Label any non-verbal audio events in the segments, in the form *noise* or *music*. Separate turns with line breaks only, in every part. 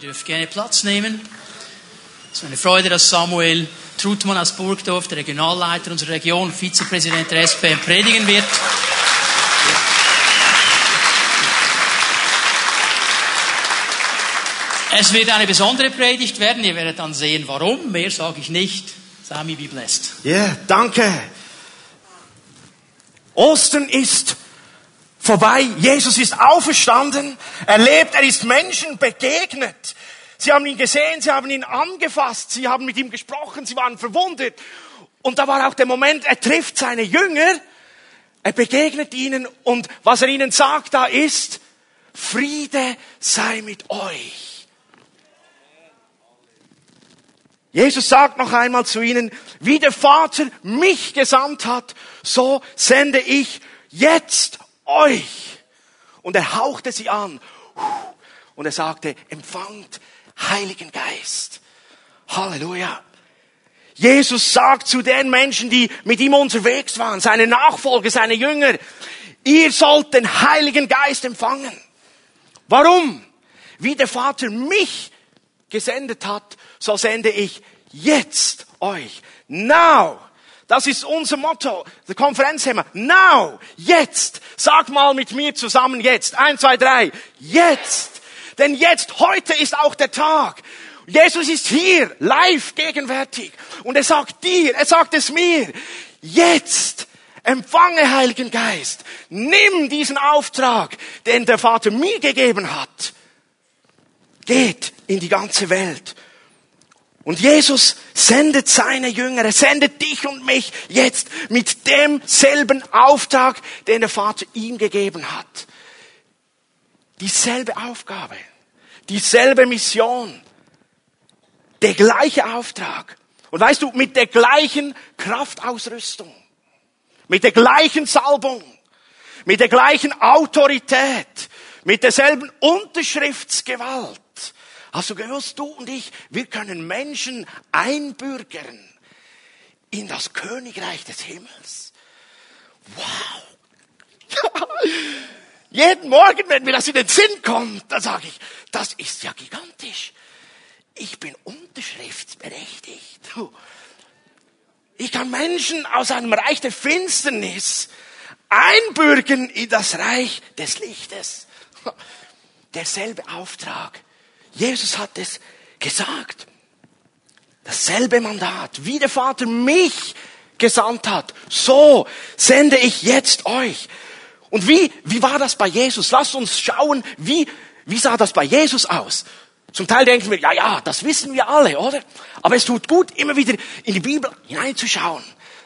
dürft gerne Platz nehmen. Es ist eine Freude, dass Samuel Trutmann aus Burgdorf, der Regionalleiter unserer Region, Vizepräsident der SPM, predigen wird. Es wird eine besondere Predigt werden. Ihr werdet dann sehen, warum. Mehr sage ich nicht. Sami, be blessed.
Ja, yeah, danke. Ostern ist vorbei. Jesus ist auferstanden. Er lebt. Er ist Menschen begegnet. Sie haben ihn gesehen. Sie haben ihn angefasst. Sie haben mit ihm gesprochen. Sie waren verwundet. Und da war auch der Moment, er trifft seine Jünger. Er begegnet ihnen. Und was er ihnen sagt da ist, Friede sei mit euch. Jesus sagt noch einmal zu ihnen, wie der Vater mich gesandt hat, so sende ich jetzt euch. Und er hauchte sie an. Und er sagte, empfangt Heiligen Geist. Halleluja. Jesus sagt zu den Menschen, die mit ihm unterwegs waren, seine Nachfolger, seine Jünger, ihr sollt den Heiligen Geist empfangen. Warum? Wie der Vater mich gesendet hat, so sende ich jetzt euch. Now. Das ist unser Motto, der Konferenzthema. Now. Jetzt. Sag mal mit mir zusammen jetzt. Eins, zwei, drei. Jetzt. Denn jetzt, heute ist auch der Tag. Jesus ist hier, live gegenwärtig. Und er sagt dir, er sagt es mir. Jetzt. Empfange Heiligen Geist. Nimm diesen Auftrag, den der Vater mir gegeben hat. Geht in die ganze Welt und Jesus sendet seine Jünger, er sendet dich und mich jetzt mit demselben Auftrag, den der Vater ihm gegeben hat. Dieselbe Aufgabe, dieselbe Mission, der gleiche Auftrag. Und weißt du, mit der gleichen Kraftausrüstung, mit der gleichen Salbung, mit der gleichen Autorität, mit derselben Unterschriftsgewalt. Hast du gewusst, du und ich, wir können Menschen einbürgern in das Königreich des Himmels. Wow. *laughs* Jeden Morgen, wenn mir das in den Sinn kommt, dann sage ich, das ist ja gigantisch. Ich bin unterschriftsberechtigt. Ich kann Menschen aus einem Reich der Finsternis einbürgen in das Reich des Lichtes. Derselbe Auftrag Jesus hat es gesagt. Dasselbe Mandat, wie der Vater mich gesandt hat, so sende ich jetzt euch. Und wie, wie war das bei Jesus? Lasst uns schauen, wie, wie sah das bei Jesus aus? Zum Teil denken wir, ja, ja, das wissen wir alle, oder? Aber es tut gut, immer wieder in die Bibel hineinzuschauen,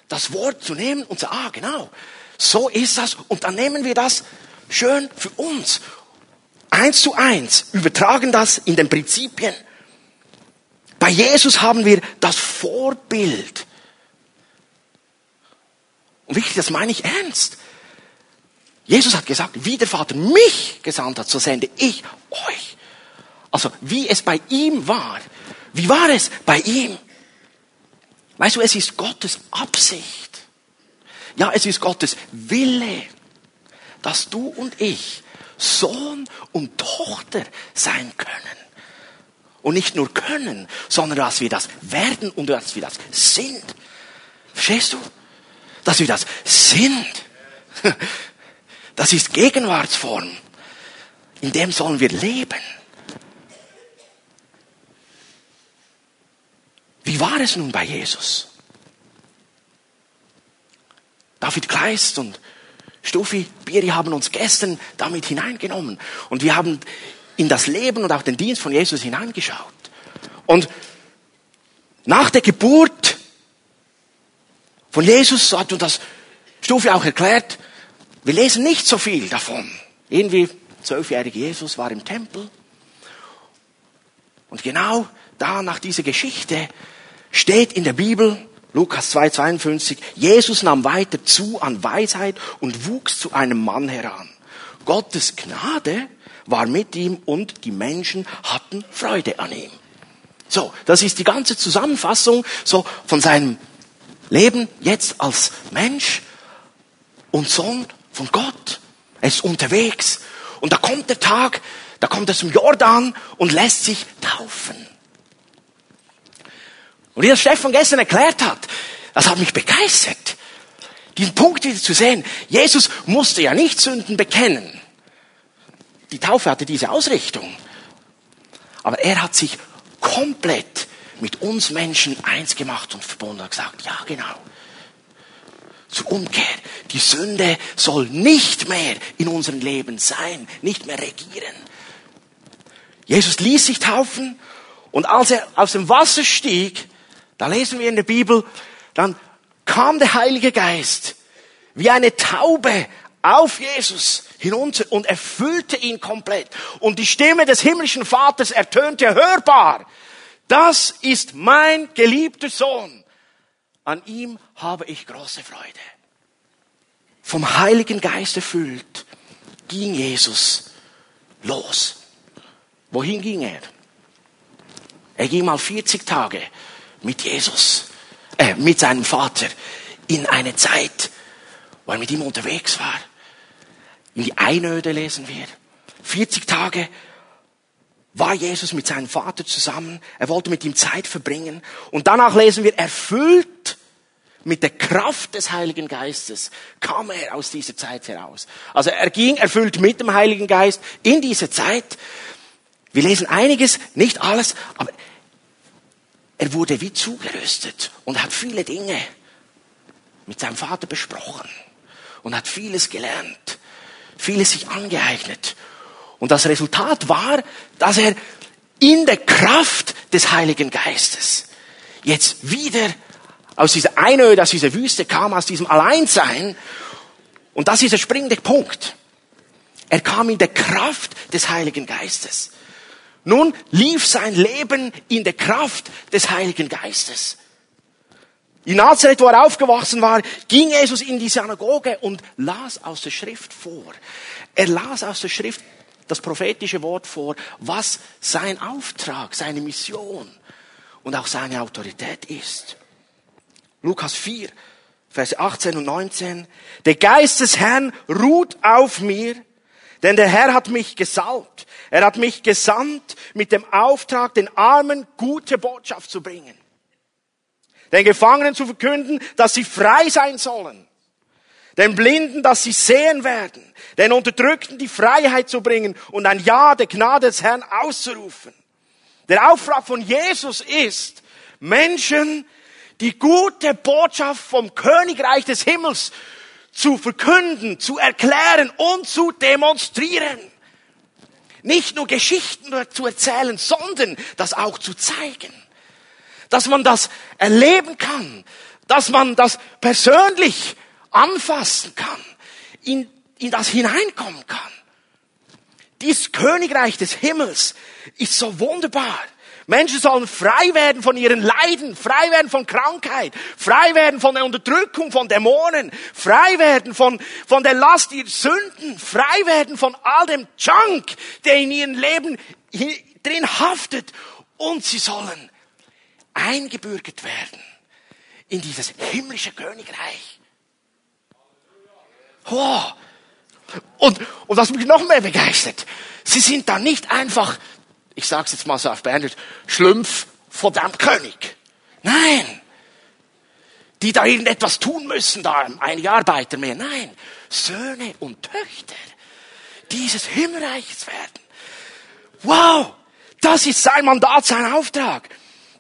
das Wort zu nehmen und zu sagen, ah, genau, so ist das. Und dann nehmen wir das schön für uns eins zu eins, übertragen das in den Prinzipien. Bei Jesus haben wir das Vorbild. Und wirklich, das meine ich ernst. Jesus hat gesagt, wie der Vater mich gesandt hat, so sende ich euch. Also, wie es bei ihm war. Wie war es bei ihm? Weißt du, es ist Gottes Absicht. Ja, es ist Gottes Wille, dass du und ich Sohn und Tochter sein können. Und nicht nur können, sondern dass wir das werden und dass wir das sind. Verstehst du? Dass wir das sind. *laughs* Das ist Gegenwartsform. In dem sollen wir leben. Wie war es nun bei Jesus? David Kleist und Stufi, Biri haben uns gestern damit hineingenommen. Und wir haben in das Leben und auch den Dienst von Jesus hineingeschaut. Und nach der Geburt von Jesus, so hat uns das Stufi auch erklärt, wir lesen nicht so viel davon. Irgendwie zwölfjährige Jesus war im Tempel. Und genau da nach dieser Geschichte steht in der Bibel, Lukas 2,52. Jesus nahm weiter zu an Weisheit und wuchs zu einem Mann heran. Gottes Gnade war mit ihm und die Menschen hatten Freude an ihm. So, das ist die ganze Zusammenfassung so von seinem Leben jetzt als Mensch und Sohn von Gott. Er ist unterwegs. Und da kommt der Tag, da kommt er zum Jordan und lässt sich taufen. Und wie das Stefan gestern erklärt hat, das hat mich begeistert. Diesen Punkt wieder zu sehen. Jesus musste ja nicht Sünden bekennen. Die Taufe hatte diese Ausrichtung. Aber er hat sich komplett mit uns Menschen eins gemacht und verbunden und gesagt, ja genau. Zur Umkehr. Die Sünde soll nicht mehr in unserem Leben sein, nicht mehr regieren. Jesus ließ sich taufen und als er aus dem Wasser stieg, da lesen wir in der Bibel, dann kam der Heilige Geist wie eine Taube auf Jesus hinunter und erfüllte ihn komplett. Und die Stimme des himmlischen Vaters ertönte hörbar. Das ist mein geliebter Sohn. An ihm habe ich große Freude. Vom Heiligen Geist erfüllt ging Jesus los. Wohin ging er? Er ging mal 40 Tage mit Jesus, äh, mit seinem Vater in eine Zeit, wo er mit ihm unterwegs war. In die Einöde lesen wir. 40 Tage war Jesus mit seinem Vater zusammen. Er wollte mit ihm Zeit verbringen. Und danach lesen wir, erfüllt mit der Kraft des Heiligen Geistes kam er aus dieser Zeit heraus. Also er ging erfüllt mit dem Heiligen Geist in diese Zeit. Wir lesen einiges, nicht alles, aber er wurde wie zugerüstet und hat viele Dinge mit seinem Vater besprochen und hat vieles gelernt, vieles sich angeeignet. Und das Resultat war, dass er in der Kraft des Heiligen Geistes jetzt wieder aus dieser Einöde, aus dieser Wüste kam, aus diesem Alleinsein. Und das ist der springende Punkt. Er kam in der Kraft des Heiligen Geistes. Nun lief sein Leben in der Kraft des Heiligen Geistes. In Nazareth, wo er aufgewachsen war, ging Jesus in die Synagoge und las aus der Schrift vor. Er las aus der Schrift das prophetische Wort vor, was sein Auftrag, seine Mission und auch seine Autorität ist. Lukas 4, Vers 18 und 19. Der Geist des Herrn ruht auf mir, denn der Herr hat mich gesalbt. Er hat mich gesandt mit dem Auftrag, den Armen gute Botschaft zu bringen. Den Gefangenen zu verkünden, dass sie frei sein sollen. Den Blinden, dass sie sehen werden. Den Unterdrückten die Freiheit zu bringen und ein Ja der Gnade des Herrn auszurufen. Der Auftrag von Jesus ist, Menschen die gute Botschaft vom Königreich des Himmels zu verkünden, zu erklären und zu demonstrieren. Nicht nur Geschichten zu erzählen, sondern das auch zu zeigen. Dass man das erleben kann, dass man das persönlich anfassen kann, in, in das hineinkommen kann. Dieses Königreich des Himmels ist so wunderbar. Menschen sollen frei werden von ihren Leiden, frei werden von Krankheit, frei werden von der Unterdrückung von Dämonen, frei werden von, von der Last ihrer Sünden, frei werden von all dem Junk, der in ihrem Leben drin haftet. Und sie sollen eingebürgert werden in dieses himmlische Königreich. Oh. Und, und was mich noch mehr begeistert, sie sind da nicht einfach ich sage es jetzt mal so auf Bernisch, Schlümpf vor dem König. Nein. Die da irgendetwas tun müssen, da einige Arbeiter mehr. Nein. Söhne und Töchter dieses Himmelreiches werden. Wow. Das ist sein Mandat, sein Auftrag.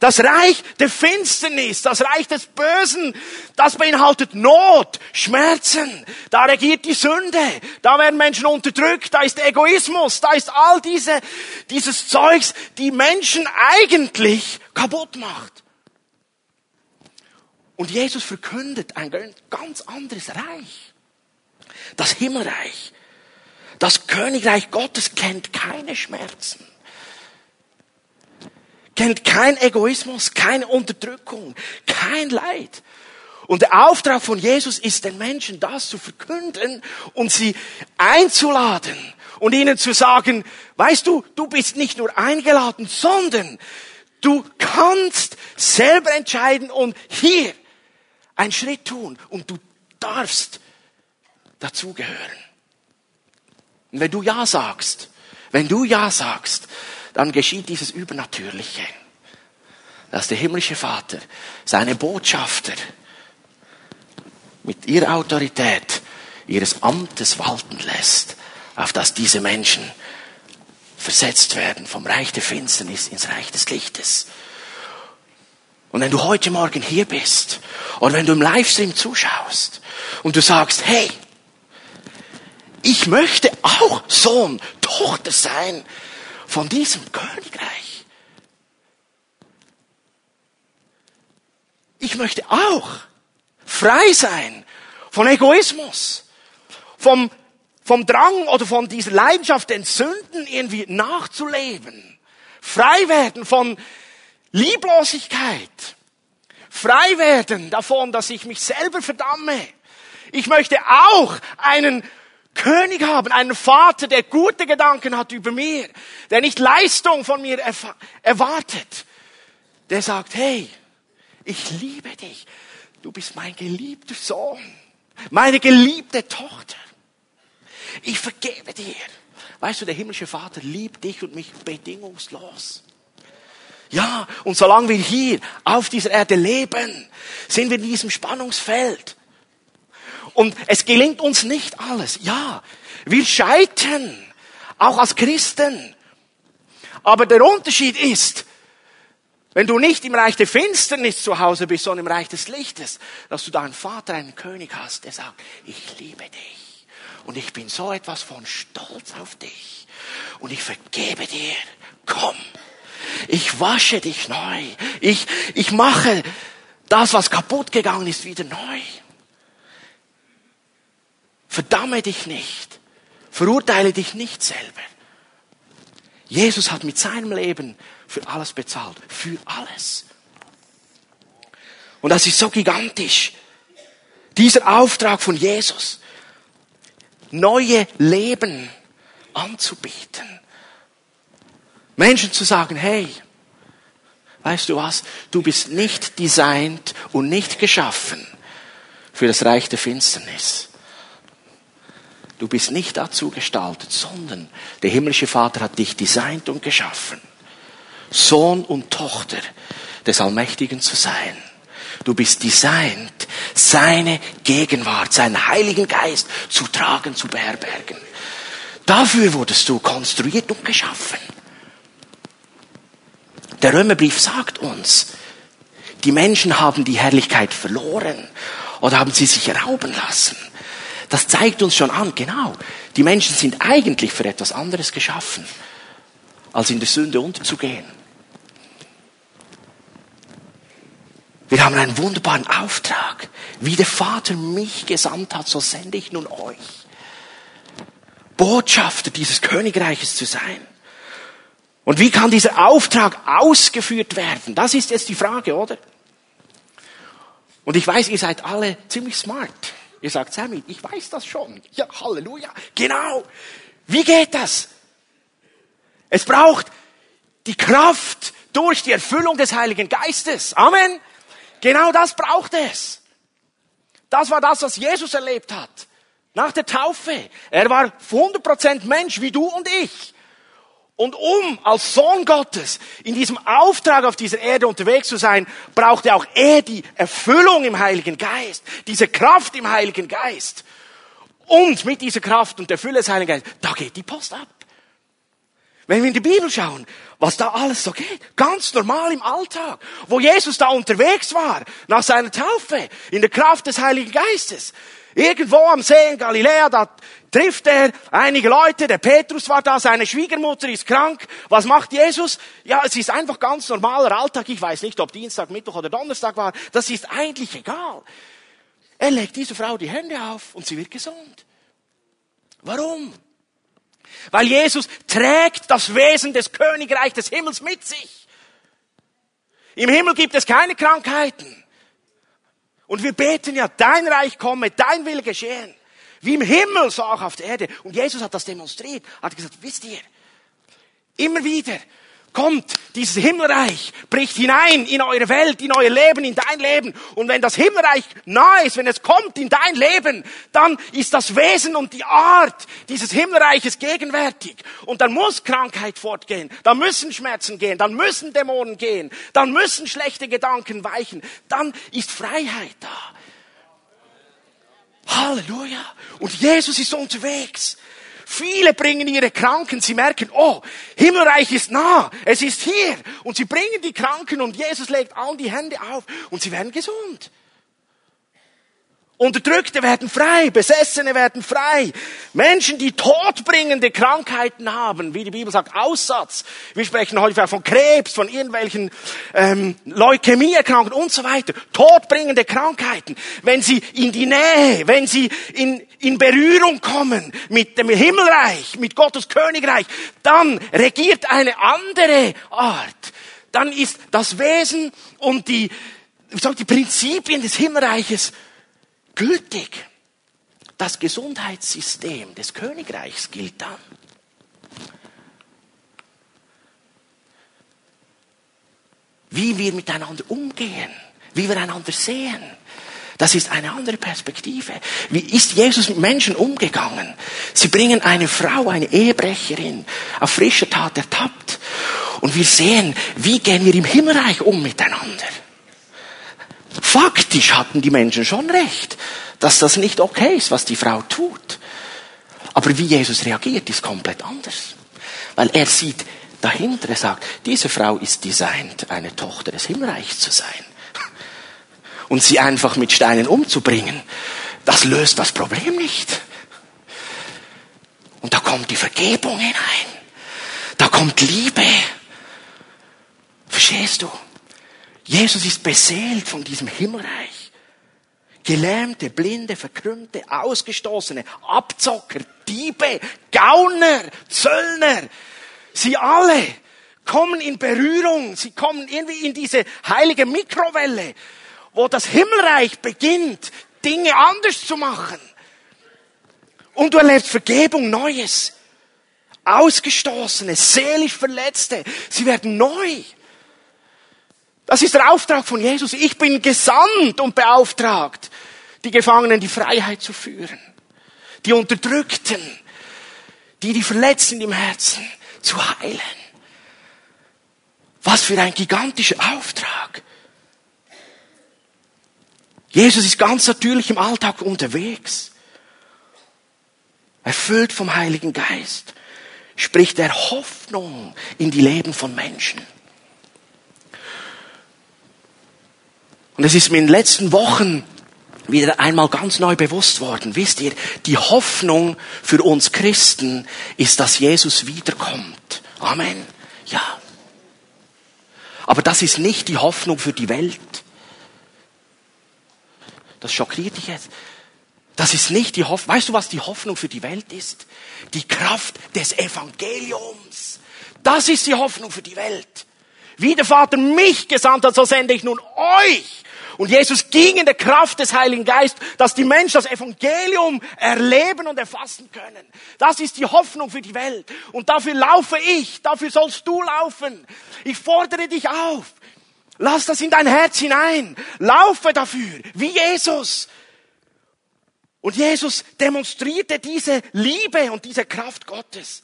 Das Reich der Finsternis, das Reich des Bösen, das beinhaltet Not, Schmerzen. Da regiert die Sünde. Da werden Menschen unterdrückt. Da ist Egoismus. Da ist all diese, dieses Zeugs, die Menschen eigentlich kaputt macht. Und Jesus verkündet ein ganz anderes Reich. Das Himmelreich. Das Königreich Gottes kennt keine Schmerzen kennt kein Egoismus, keine Unterdrückung, kein Leid. Und der Auftrag von Jesus ist, den Menschen das zu verkünden und sie einzuladen und ihnen zu sagen, weißt du, du bist nicht nur eingeladen, sondern du kannst selber entscheiden und hier einen Schritt tun und du darfst dazugehören. Und wenn du Ja sagst, Wenn du Ja sagst, dann geschieht dieses Übernatürliche, dass der himmlische Vater seine Botschafter mit ihrer Autorität ihres Amtes walten lässt, auf dass diese Menschen versetzt werden vom Reich der Finsternis ins Reich des Lichtes. Und wenn du heute Morgen hier bist oder wenn du im Livestream zuschaust und du sagst, hey, ich möchte auch Sohn, Tochter sein von diesem Königreich. Ich möchte auch frei sein von Egoismus, vom, vom Drang oder von dieser Leidenschaft, den Sünden irgendwie nachzuleben. Frei werden von Lieblosigkeit. Frei werden davon, dass ich mich selber verdamme. Ich möchte auch einen König haben, einen Vater, der gute Gedanken hat über mir, der nicht Leistung von mir erwartet, der sagt, hey, ich liebe dich, du bist mein geliebter Sohn, meine geliebte Tochter, ich vergebe dir. Weißt du, der himmlische Vater liebt dich und mich bedingungslos. Ja, und solange wir hier auf dieser Erde leben, sind wir in diesem Spannungsfeld. Und es gelingt uns nicht alles. Ja, wir scheitern, auch als Christen. Aber der Unterschied ist, wenn du nicht im Reich der Finsternis zu Hause bist, sondern im Reich des Lichtes, dass du da einen Vater, einen König hast, der sagt, ich liebe dich. Und ich bin so etwas von stolz auf dich. Und ich vergebe dir. Komm. Ich wasche dich neu. Ich, ich mache das, was kaputt gegangen ist, wieder neu. Verdamme dich nicht. Verurteile dich nicht selber. Jesus hat mit seinem Leben für alles bezahlt. Für alles. Und das ist so gigantisch. Dieser Auftrag von Jesus. Neue Leben anzubieten. Menschen zu sagen, hey, weißt du was, du bist nicht designt und nicht geschaffen für das Reich der Finsternis. Du bist nicht dazu gestaltet, sondern der himmlische Vater hat dich designt und geschaffen. Sohn und Tochter des Allmächtigen zu sein. Du bist designt, seine Gegenwart, seinen Heiligen Geist zu tragen, zu beherbergen. Dafür wurdest du konstruiert und geschaffen. Der Römerbrief sagt uns, die Menschen haben die Herrlichkeit verloren oder haben sie sich rauben lassen. Das zeigt uns schon an, genau, die Menschen sind eigentlich für etwas anderes geschaffen, als in der Sünde unterzugehen. Wir haben einen wunderbaren Auftrag. Wie der Vater mich gesandt hat, so sende ich nun euch. Botschafter dieses Königreiches zu sein. Und wie kann dieser Auftrag ausgeführt werden? Das ist jetzt die Frage, oder? Und ich weiß, ihr seid alle ziemlich smart. Ihr sagt, Sammy, ich weiß das schon. Ja, Halleluja. Genau. Wie geht das? Es braucht die Kraft durch die Erfüllung des Heiligen Geistes. Amen. Genau das braucht es. Das war das, was Jesus erlebt hat. Nach der Taufe. Er war 100% Mensch wie du und ich. Und um als Sohn Gottes in diesem Auftrag auf dieser Erde unterwegs zu sein, brauchte auch er die Erfüllung im Heiligen Geist, diese Kraft im Heiligen Geist. Und mit dieser Kraft und der Fülle des Heiligen Geistes, da geht die Post ab. Wenn wir in die Bibel schauen, was da alles so geht, ganz normal im Alltag, wo Jesus da unterwegs war, nach seiner Taufe, in der Kraft des Heiligen Geistes, Irgendwo am See in Galiläa, da trifft er einige Leute, der Petrus war da, seine Schwiegermutter ist krank. Was macht Jesus? Ja, es ist einfach ganz normaler Alltag. Ich weiß nicht, ob Dienstag, Mittwoch oder Donnerstag war. Das ist eigentlich egal. Er legt dieser Frau die Hände auf und sie wird gesund. Warum? Weil Jesus trägt das Wesen des Königreichs des Himmels mit sich. Im Himmel gibt es keine Krankheiten. Und wir beten ja, dein Reich komme, dein Wille geschehen. Wie im Himmel, so auch auf der Erde. Und Jesus hat das demonstriert. Hat gesagt, wisst ihr, immer wieder kommt dieses Himmelreich, bricht hinein in eure Welt, in euer Leben, in dein Leben. Und wenn das Himmelreich nahe ist, wenn es kommt in dein Leben, dann ist das Wesen und die Art dieses Himmelreiches gegenwärtig. Und dann muss Krankheit fortgehen, dann müssen Schmerzen gehen, dann müssen Dämonen gehen, dann müssen schlechte Gedanken weichen, dann ist Freiheit da. Halleluja. Und Jesus ist unterwegs. Viele bringen ihre Kranken, sie merken, oh, Himmelreich ist nah, es ist hier. Und sie bringen die Kranken und Jesus legt allen die Hände auf und sie werden gesund. Unterdrückte werden frei, Besessene werden frei. Menschen, die todbringende Krankheiten haben, wie die Bibel sagt, Aussatz. Wir sprechen häufig von Krebs, von irgendwelchen ähm, Leukämieerkrankungen und so weiter. Todbringende Krankheiten. Wenn sie in die Nähe, wenn sie in, in Berührung kommen mit dem Himmelreich, mit Gottes Königreich, dann regiert eine andere Art. Dann ist das Wesen und die, wie gesagt, die Prinzipien des Himmelreiches gültig. Das Gesundheitssystem des Königreichs gilt dann. Wie wir miteinander umgehen, wie wir einander sehen. Das ist eine andere Perspektive. Wie ist Jesus mit Menschen umgegangen? Sie bringen eine Frau, eine Ehebrecherin, auf frischer Tat ertappt. Und wir sehen, wie gehen wir im Himmelreich um miteinander. Faktisch hatten die Menschen schon recht, dass das nicht okay ist, was die Frau tut. Aber wie Jesus reagiert, ist komplett anders. Weil er sieht dahinter, er sagt, diese Frau ist designt, eine Tochter des Himmelreichs zu sein. Und sie einfach mit Steinen umzubringen, das löst das Problem nicht. Und da kommt die Vergebung hinein. Da kommt Liebe. Verstehst du? Jesus ist beseelt von diesem Himmelreich. Gelähmte, Blinde, Verkrümmte, Ausgestoßene, Abzocker, Diebe, Gauner, Zöllner. Sie alle kommen in Berührung. Sie kommen irgendwie in diese heilige Mikrowelle, wo das Himmelreich beginnt, Dinge anders zu machen. Und du erlebst Vergebung, Neues. Ausgestoßene, seelisch Verletzte, sie werden neu. Das ist der Auftrag von Jesus. Ich bin gesandt und beauftragt, die Gefangenen die Freiheit zu führen. Die Unterdrückten, die die Verletzten im Herzen zu heilen. Was für ein gigantischer Auftrag. Jesus ist ganz natürlich im Alltag unterwegs. Erfüllt vom Heiligen Geist spricht er Hoffnung in die Leben von Menschen. Und es ist mir in den letzten Wochen wieder einmal ganz neu bewusst worden. Wisst ihr, die Hoffnung für uns Christen ist, dass Jesus wiederkommt. Amen. Ja. Aber das ist nicht die Hoffnung für die Welt. Das schockiert dich jetzt. Das ist nicht die Hoffnung. Weißt du, was die Hoffnung für die Welt ist? Die Kraft des Evangeliums. Das ist die Hoffnung für die Welt. Wie der Vater mich gesandt hat, so sende ich nun euch. Und Jesus ging in der Kraft des Heiligen Geistes, dass die Menschen das Evangelium erleben und erfassen können. Das ist die Hoffnung für die Welt. Und dafür laufe ich, dafür sollst du laufen. Ich fordere dich auf. Lass das in dein Herz hinein. Laufe dafür, wie Jesus. Und Jesus demonstrierte diese Liebe und diese Kraft Gottes.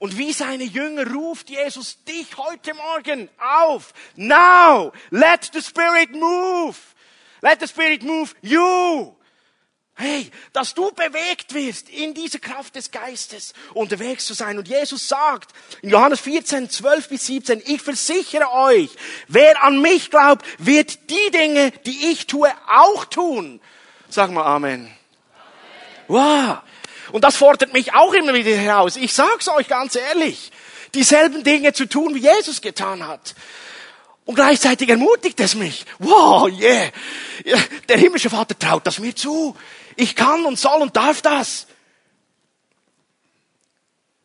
Und wie seine Jünger ruft Jesus dich heute Morgen auf. Now, let the Spirit move. Let the Spirit move you. Hey, dass du bewegt wirst, in diese Kraft des Geistes unterwegs zu sein. Und Jesus sagt in Johannes 14, 12 bis 17, ich versichere euch, wer an mich glaubt, wird die Dinge, die ich tue, auch tun. Sag mal Amen. Amen. Wow. Und das fordert mich auch immer wieder heraus. Ich sag's euch ganz ehrlich. Dieselben Dinge zu tun, wie Jesus getan hat. Und gleichzeitig ermutigt es mich. Wow, yeah. Der himmlische Vater traut das mir zu. Ich kann und soll und darf das.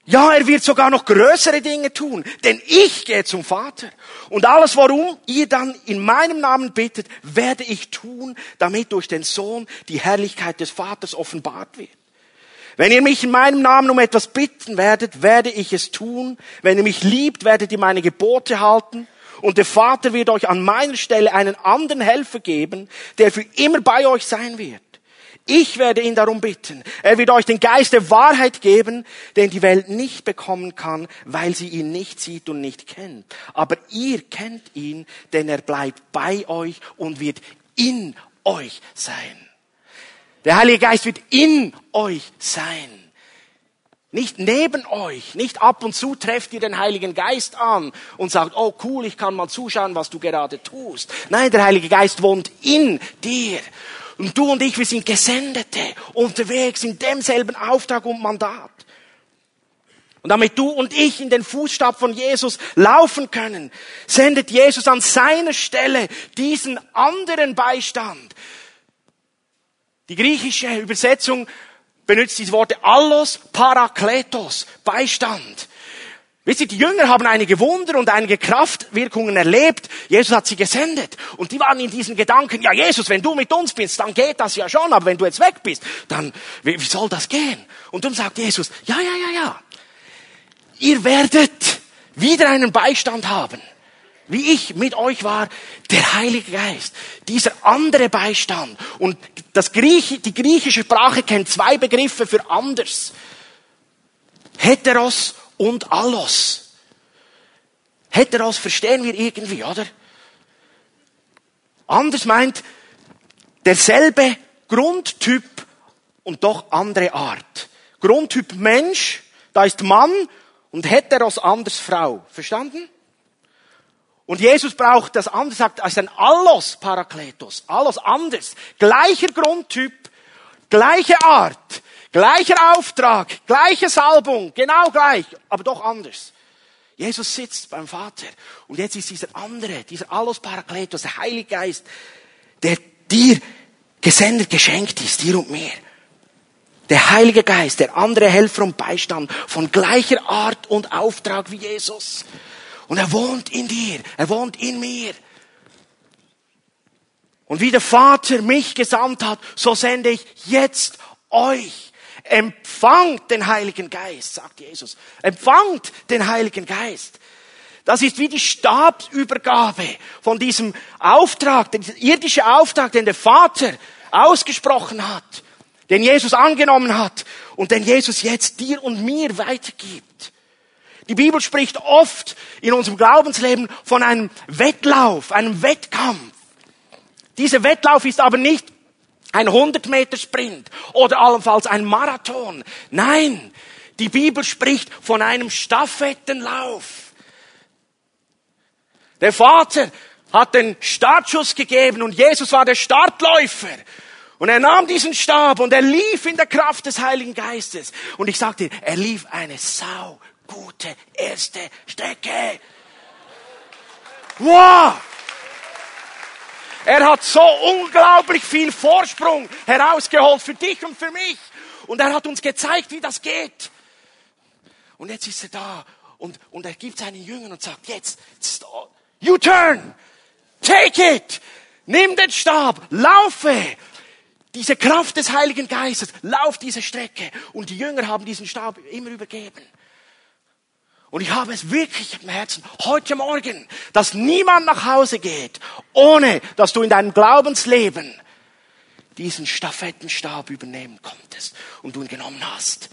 Ja, er wird sogar noch größere Dinge tun, denn ich gehe zum Vater. Und alles, worum ihr dann in meinem Namen bittet, werde ich tun, damit durch den Sohn die Herrlichkeit des Vaters offenbart wird. Wenn ihr mich in meinem Namen um etwas bitten werdet, werde ich es tun. Wenn ihr mich liebt, werdet ihr meine Gebote halten. Und der Vater wird euch an meiner Stelle einen anderen Helfer geben, der für immer bei euch sein wird. Ich werde ihn darum bitten. Er wird euch den Geist der Wahrheit geben, den die Welt nicht bekommen kann, weil sie ihn nicht sieht und nicht kennt. Aber ihr kennt ihn, denn er bleibt bei euch und wird in euch sein. Der Heilige Geist wird in euch sein. Nicht neben euch, nicht ab und zu trefft ihr den Heiligen Geist an und sagt, oh cool, ich kann mal zuschauen, was du gerade tust. Nein, der Heilige Geist wohnt in dir. Und du und ich, wir sind Gesendete unterwegs in demselben Auftrag und Mandat. Und damit du und ich in den Fußstab von Jesus laufen können, sendet Jesus an seiner Stelle diesen anderen Beistand. Die griechische Übersetzung benutzt diese Worte Allos Parakletos, Beistand. Wisst ihr, die Jünger haben einige Wunder und einige Kraftwirkungen erlebt. Jesus hat sie gesendet. Und die waren in diesen Gedanken, ja Jesus, wenn du mit uns bist, dann geht das ja schon, aber wenn du jetzt weg bist, dann, wie, wie soll das gehen? Und dann sagt Jesus, ja, ja, ja, ja. Ihr werdet wieder einen Beistand haben. Wie ich mit euch war, der Heilige Geist. Dieser andere Beistand. Und das Griech, die griechische Sprache kennt zwei Begriffe für anders. Heteros und Allos. Heteros verstehen wir irgendwie, oder? Anders meint derselbe Grundtyp und doch andere Art. Grundtyp Mensch, da ist Mann und Heteros anders Frau. Verstanden? Und Jesus braucht das andere, sagt, als ein Allos Parakletos. Allos anders. Gleicher Grundtyp, gleiche Art, Gleicher Auftrag, gleiche Salbung, genau gleich, aber doch anders. Jesus sitzt beim Vater und jetzt ist dieser andere, dieser Allos Parakletos, der Heilige Geist, der dir gesendet, geschenkt ist, dir und mir. Der Heilige Geist, der andere Helfer und Beistand von gleicher Art und Auftrag wie Jesus. Und er wohnt in dir, er wohnt in mir. Und wie der Vater mich gesandt hat, so sende ich jetzt euch. Empfangt den Heiligen Geist, sagt Jesus. Empfangt den Heiligen Geist. Das ist wie die Stabsübergabe von diesem Auftrag, der irdische Auftrag, den der Vater ausgesprochen hat, den Jesus angenommen hat und den Jesus jetzt dir und mir weitergibt. Die Bibel spricht oft in unserem Glaubensleben von einem Wettlauf, einem Wettkampf. Dieser Wettlauf ist aber nicht ein 100 Meter Sprint oder allenfalls ein Marathon. Nein, die Bibel spricht von einem Staffettenlauf. Der Vater hat den Startschuss gegeben und Jesus war der Startläufer. Und er nahm diesen Stab und er lief in der Kraft des Heiligen Geistes. Und ich sagte, er lief eine sau gute erste Strecke. Wow! Er hat so unglaublich viel Vorsprung herausgeholt für dich und für mich. Und er hat uns gezeigt, wie das geht. Und jetzt ist er da und, und er gibt seinen Jüngern und sagt, jetzt, you turn, take it, nimm den Stab, laufe. Diese Kraft des Heiligen Geistes, lauf diese Strecke. Und die Jünger haben diesen Stab immer übergeben. Und ich habe es wirklich im Herzen, heute Morgen, dass niemand nach Hause geht, ohne dass du in deinem Glaubensleben diesen Stafettenstab übernehmen konntest und du ihn genommen hast.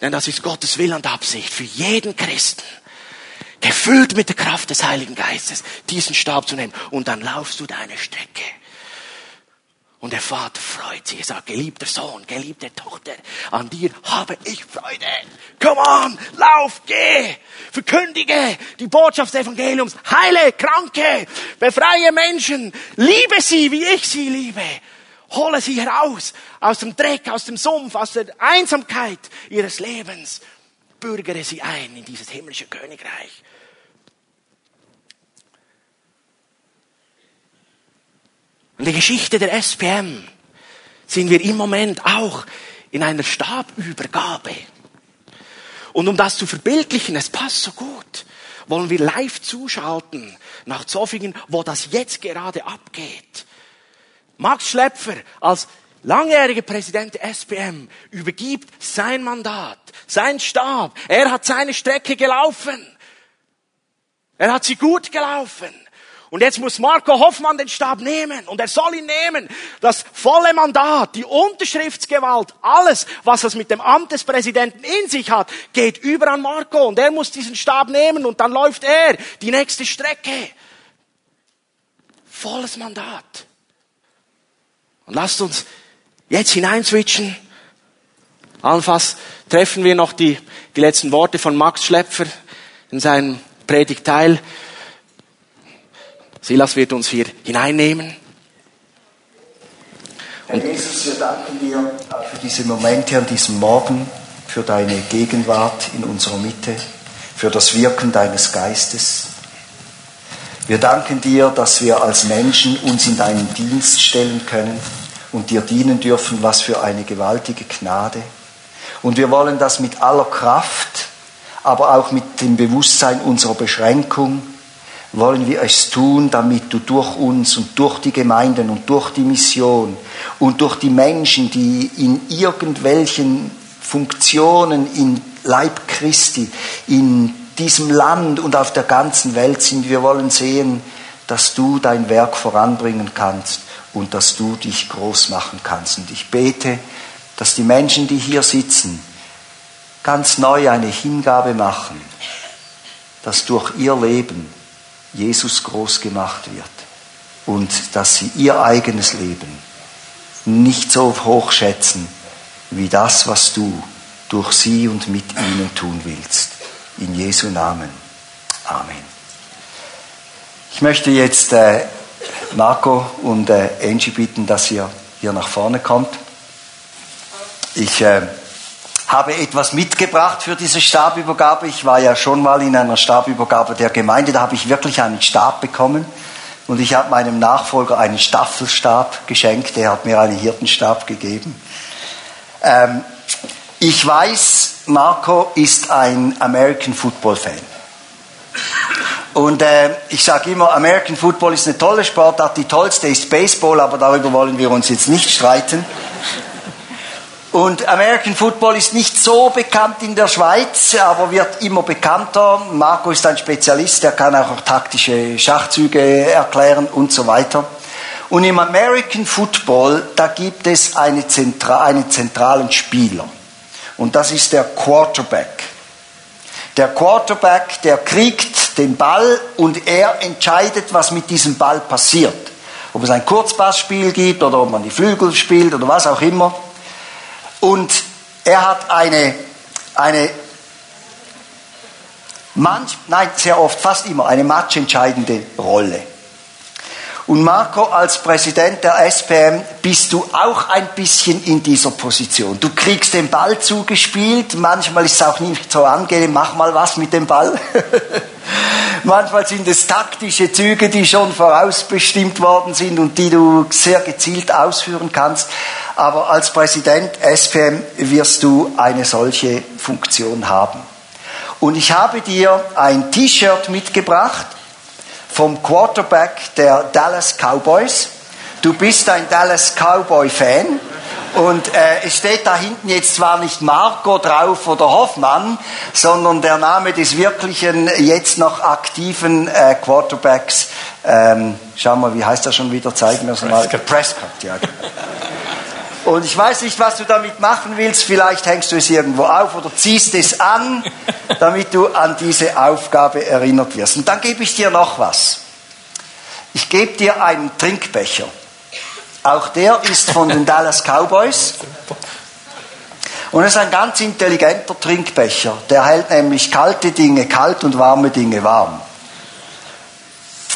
Denn das ist Gottes Will und Absicht für jeden Christen, gefüllt mit der Kraft des Heiligen Geistes, diesen Stab zu nehmen und dann laufst du deine Strecke. Und der Vater freut sich. Er sagt, geliebter Sohn, geliebte Tochter, an dir habe ich Freude. Come on, lauf, geh, verkündige die Botschaft des Evangeliums, heile Kranke, befreie Menschen, liebe sie, wie ich sie liebe. Hole sie heraus aus dem Dreck, aus dem Sumpf, aus der Einsamkeit ihres Lebens. Bürgere sie ein in dieses himmlische Königreich. Und die Geschichte der SPM sind wir im Moment auch in einer Stabübergabe. Und um das zu verbildlichen, es passt so gut, wollen wir live zuschalten nach Zofingen, wo das jetzt gerade abgeht. Max Schlepfer als langjährige Präsident der SPM übergibt sein Mandat, sein Stab. Er hat seine Strecke gelaufen. Er hat sie gut gelaufen. Und jetzt muss Marco Hoffmann den Stab nehmen und er soll ihn nehmen. Das volle Mandat, die Unterschriftsgewalt, alles, was es mit dem Amt des Präsidenten in sich hat, geht über an Marco und er muss diesen Stab nehmen und dann läuft er die nächste Strecke. Volles Mandat. Und lasst uns jetzt hineinswitchen. Allenfalls treffen wir noch die, die letzten Worte von Max Schlepfer in seinem Predigteil. Silas wird uns hier hineinnehmen.
Herr Jesus, wir danken dir für diese Momente an diesem Morgen, für deine Gegenwart in unserer Mitte, für das Wirken deines Geistes. Wir danken dir, dass wir als Menschen uns in deinen Dienst stellen können und dir dienen dürfen, was für eine gewaltige Gnade. Und wir wollen das mit aller Kraft, aber auch mit dem Bewusstsein unserer Beschränkung, wollen wir es tun, damit du durch uns und durch die Gemeinden und durch die Mission und durch die Menschen, die in irgendwelchen Funktionen in Leib Christi, in diesem Land und auf der ganzen Welt sind, wir wollen sehen, dass du dein Werk voranbringen kannst und dass du dich groß machen kannst. Und ich bete, dass die Menschen, die hier sitzen, ganz neu eine Hingabe machen, dass durch ihr Leben Jesus groß gemacht wird und dass sie ihr eigenes Leben nicht so hoch schätzen wie das, was du durch sie und mit ihnen tun willst. In Jesu Namen. Amen. Ich möchte jetzt äh, Marco und äh, Angie bitten, dass ihr hier nach vorne kommt. Ich äh, habe etwas mitgebracht für diese Stabübergabe. Ich war ja schon mal in einer Stabübergabe der Gemeinde, da habe ich wirklich einen Stab bekommen. Und ich habe meinem Nachfolger einen Staffelstab geschenkt, der hat mir einen Hirtenstab gegeben. Ähm, ich weiß, Marco ist ein American Football Fan. Und äh, ich sage immer, American Football ist eine tolle Sportart, die tollste ist Baseball, aber darüber wollen wir uns jetzt nicht streiten. Und American Football ist nicht so bekannt in der Schweiz, aber wird immer bekannter. Marco ist ein Spezialist, der kann auch taktische Schachzüge erklären und so weiter. Und im American Football, da gibt es eine Zentra einen zentralen Spieler. Und das ist der Quarterback. Der Quarterback, der kriegt den Ball und er entscheidet, was mit diesem Ball passiert. Ob es ein Kurzpassspiel gibt oder ob man die Flügel spielt oder was auch immer. Und er hat eine, eine manch, nein, sehr oft, fast immer eine matchentscheidende Rolle. Und Marco, als Präsident der SPM bist du auch ein bisschen in dieser Position. Du kriegst den Ball zugespielt, manchmal ist es auch nicht so angenehm, mach mal was mit dem Ball. *laughs* manchmal sind es taktische Züge, die schon vorausbestimmt worden sind und die du sehr gezielt ausführen kannst. Aber als Präsident SPM wirst du eine solche Funktion haben. Und ich habe dir ein T-Shirt mitgebracht vom Quarterback der Dallas Cowboys. Du bist ein Dallas Cowboy-Fan. Und äh, es steht da hinten jetzt zwar nicht Marco drauf oder Hoffmann, sondern der Name des wirklichen, jetzt noch aktiven äh, Quarterbacks. Ähm, schau mal, wie heißt er schon wieder? Zeigen wir es mal. Prescott ja. Und ich weiß nicht, was du damit machen willst. Vielleicht hängst du es irgendwo auf oder ziehst es an, *laughs* damit du an diese Aufgabe erinnert wirst. Und dann gebe ich dir noch was. Ich gebe dir einen Trinkbecher. Auch der ist von den *laughs* Dallas Cowboys. Und es ist ein ganz intelligenter Trinkbecher. Der hält nämlich kalte Dinge kalt und warme Dinge warm.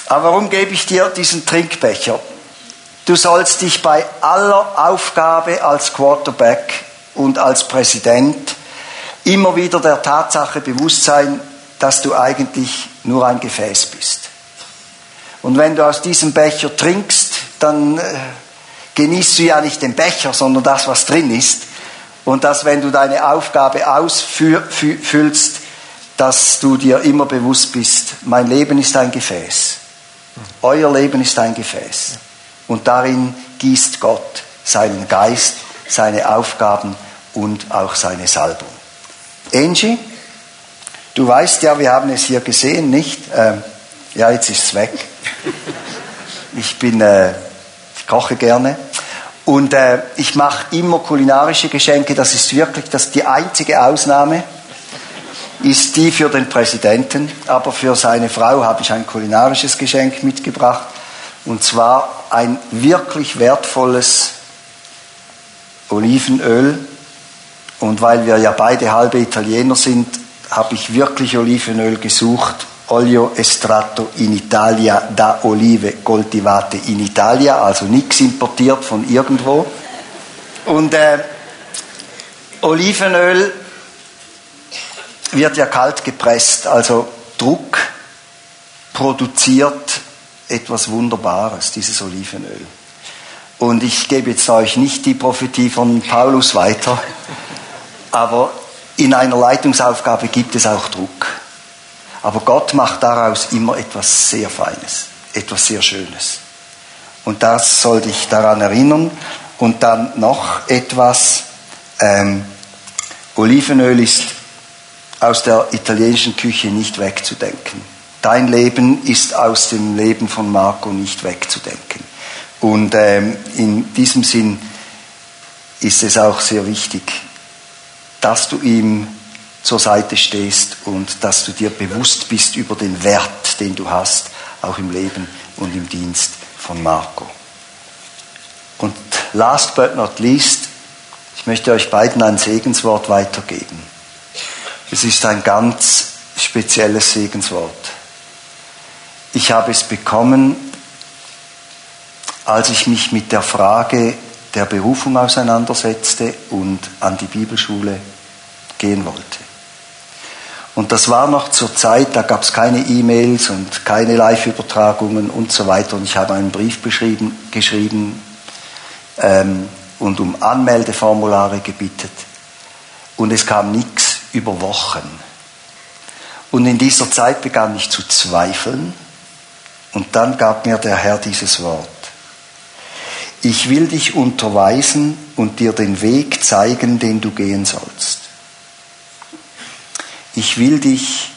Aber warum gebe ich dir diesen Trinkbecher? Du sollst dich bei aller Aufgabe als Quarterback und als Präsident immer wieder der Tatsache bewusst sein, dass du eigentlich nur ein Gefäß bist. Und wenn du aus diesem Becher trinkst, dann äh, genießt du ja nicht den Becher, sondern das, was drin ist. Und dass, wenn du deine Aufgabe ausfüllst, dass du dir immer bewusst bist, mein Leben ist ein Gefäß. Euer Leben ist ein Gefäß und darin gießt Gott seinen Geist, seine Aufgaben und auch seine Salbung. Angie, du weißt ja, wir haben es hier gesehen, nicht? Ähm, ja, jetzt ist es weg. Ich bin, äh, ich koche gerne. Und äh, ich mache immer kulinarische Geschenke. Das ist wirklich das die einzige Ausnahme ist die für den Präsidenten, aber für seine Frau habe ich ein kulinarisches Geschenk mitgebracht. Und zwar ein wirklich wertvolles Olivenöl. Und weil wir ja beide halbe Italiener sind, habe ich wirklich Olivenöl gesucht. Olio estratto in Italia da Olive coltivate in Italia, also nichts importiert von irgendwo. Und äh, Olivenöl wird ja kalt gepresst, also Druck produziert etwas Wunderbares, dieses Olivenöl. Und ich gebe jetzt euch nicht die Prophetie von Paulus weiter, aber in einer Leitungsaufgabe gibt es auch Druck. Aber Gott macht daraus immer etwas sehr Feines, etwas sehr Schönes. Und das soll dich daran erinnern. Und dann noch etwas. Ähm, Olivenöl ist aus der italienischen Küche nicht wegzudenken. Dein Leben ist aus dem Leben von Marco nicht wegzudenken. Und ähm, in diesem Sinn ist es auch sehr wichtig, dass du ihm zur Seite stehst und dass du dir bewusst bist über den Wert, den du hast, auch im Leben und im Dienst von Marco. Und last but not least, ich möchte euch beiden ein Segenswort weitergeben. Es ist ein ganz spezielles Segenswort. Ich habe es bekommen, als ich mich mit der Frage der Berufung auseinandersetzte und an die Bibelschule gehen wollte. Und das war noch zur Zeit, da gab es keine E-Mails und keine Live-Übertragungen und so weiter. Und ich habe einen Brief geschrieben ähm, und um Anmeldeformulare gebittet. Und es kam nichts über Wochen. Und in dieser Zeit begann ich zu zweifeln und dann gab mir der Herr dieses Wort. Ich will dich unterweisen und dir den Weg zeigen, den du gehen sollst. Ich will dich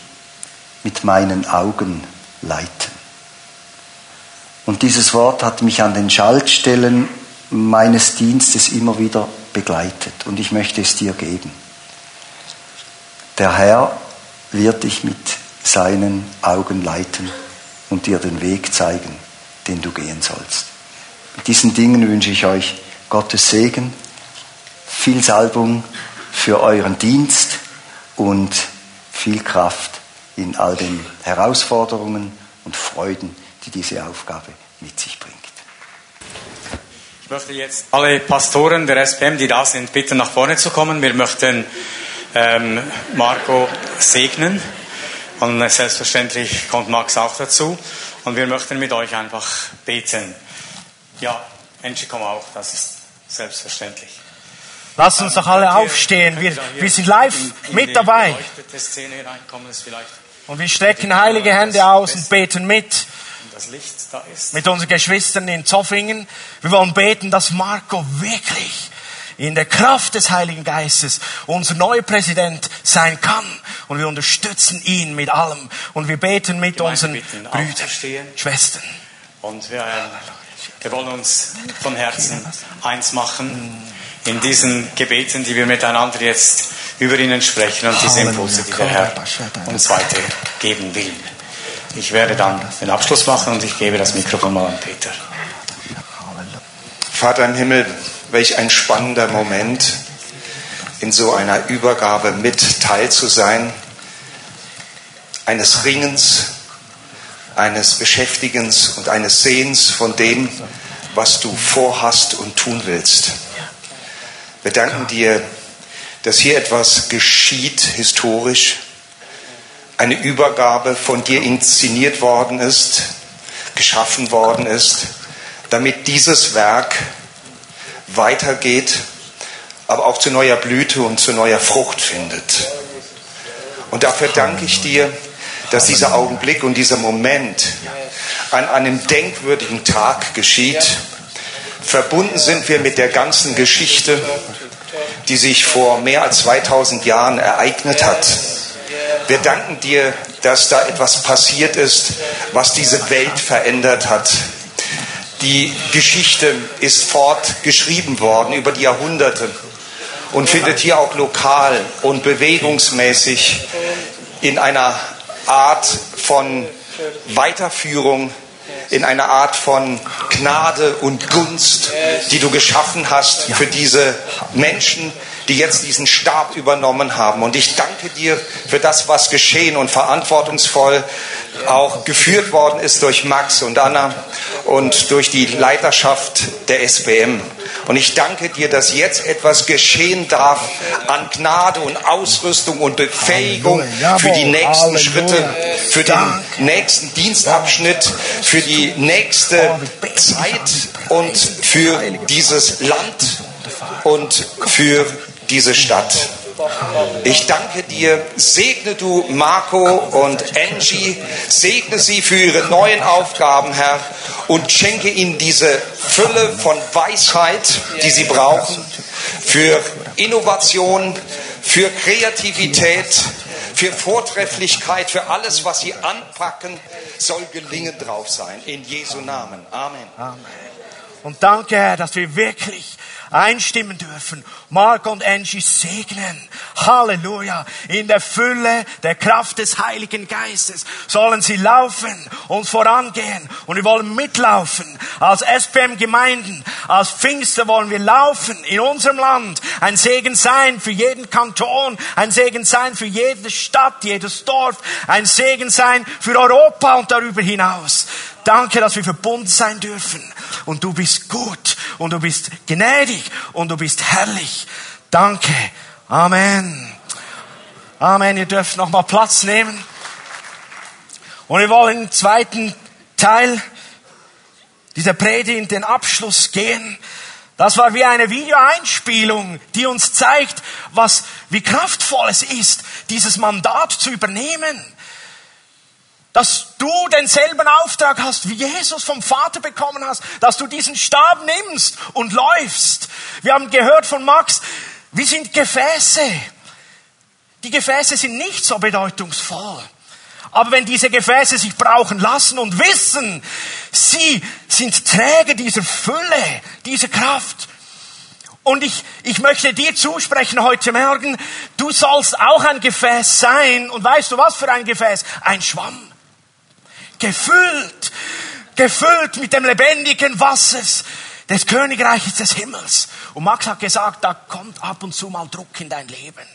mit meinen Augen leiten. Und dieses Wort hat mich an den Schaltstellen meines Dienstes immer wieder begleitet und ich möchte es dir geben. Der Herr wird dich mit seinen Augen leiten und dir den Weg zeigen, den du gehen sollst. Mit diesen Dingen wünsche ich euch Gottes Segen, viel Salbung für euren Dienst und viel Kraft in all den Herausforderungen und Freuden, die diese Aufgabe mit sich bringt.
Ich möchte jetzt alle Pastoren der SPM, die da sind, bitten, nach vorne zu kommen. Wir möchten ähm, Marco segnen. Und selbstverständlich kommt Max auch dazu. Und wir möchten mit euch einfach beten. Ja, Angie, komm auch, das ist selbstverständlich.
Lasst uns doch alle aufstehen. Wir, wir sind live mit dabei. Und wir strecken heilige Hände aus und beten mit. Mit unseren Geschwistern in Zoffingen. Wir wollen beten, dass Marco wirklich in der Kraft des Heiligen Geistes unser neuer Präsident sein kann. Und wir unterstützen ihn mit allem. Und wir beten mit unseren Brüdern, Schwestern.
Und wir, wir wollen uns von Herzen eins machen in diesen Gebeten, die wir miteinander jetzt über ihnen sprechen und diese Impulse, die der Herr uns weitergeben will. Ich werde dann den Abschluss machen und ich gebe das Mikrofon mal an Peter.
Vater im Himmel, welch ein spannender Moment, in so einer Übergabe mit teil zu sein, eines Ringens, eines Beschäftigens und eines Sehens von dem, was du vorhast und tun willst. Wir danken dir, dass hier etwas geschieht historisch, eine Übergabe von dir inszeniert worden ist, geschaffen worden ist, damit dieses Werk weitergeht, aber auch zu neuer Blüte und zu neuer Frucht findet. Und dafür danke ich dir, dass dieser Augenblick und dieser Moment an einem denkwürdigen Tag geschieht, Verbunden sind wir mit der ganzen Geschichte, die sich vor mehr als 2000 Jahren ereignet hat. Wir danken dir, dass da etwas passiert ist, was diese Welt verändert hat. Die Geschichte ist fortgeschrieben worden über die Jahrhunderte und findet hier auch lokal und bewegungsmäßig in einer Art von Weiterführung in einer Art von Gnade und Gunst, die du geschaffen hast für diese Menschen, die jetzt diesen Stab übernommen haben. Und ich danke dir für das, was geschehen und verantwortungsvoll auch geführt worden ist durch Max und Anna und durch die Leiterschaft der SBM. Und ich danke dir, dass jetzt etwas geschehen darf an Gnade und Ausrüstung und Befähigung für die nächsten Schritte, für den nächsten Dienstabschnitt, für die nächste Zeit und für dieses Land und für diese Stadt. Ich danke dir, segne du Marco und Angie, segne sie für ihre neuen Aufgaben, Herr, und schenke ihnen diese Fülle von Weisheit, die sie brauchen, für Innovation, für Kreativität, für Vortrefflichkeit, für alles, was sie anpacken, soll gelingen drauf sein. In Jesu Namen. Amen. Amen.
Und danke, Herr, dass wir wirklich einstimmen dürfen. Mark und Angie segnen. Halleluja. In der Fülle der Kraft des Heiligen Geistes sollen sie laufen und vorangehen. Und wir wollen mitlaufen. Als SPM Gemeinden, als Pfingster wollen wir laufen in unserem Land. Ein Segen sein für jeden Kanton. Ein Segen sein für jede Stadt, jedes Dorf. Ein Segen sein für Europa und darüber hinaus. Danke, dass wir verbunden sein dürfen. Und du bist gut und du bist gnädig und du bist herrlich. Danke. Amen. Amen. Ihr dürft nochmal Platz nehmen. Und wir wollen im zweiten Teil dieser Predigt in den Abschluss gehen. Das war wie eine Videoeinspielung, die uns zeigt, was, wie kraftvoll es ist, dieses Mandat zu übernehmen dass du denselben Auftrag hast, wie Jesus vom Vater bekommen hast, dass du diesen Stab nimmst und läufst. Wir haben gehört von Max, wir sind Gefäße. Die Gefäße sind nicht so bedeutungsvoll. Aber wenn diese Gefäße sich brauchen lassen und wissen, sie sind Träger dieser Fülle, dieser Kraft, und ich, ich möchte dir zusprechen heute Morgen, du sollst auch ein Gefäß sein. Und weißt du was für ein Gefäß? Ein Schwamm gefüllt, gefüllt mit dem lebendigen Wassers des Königreiches des Himmels. Und Max hat gesagt, da kommt ab und zu mal Druck in dein Leben.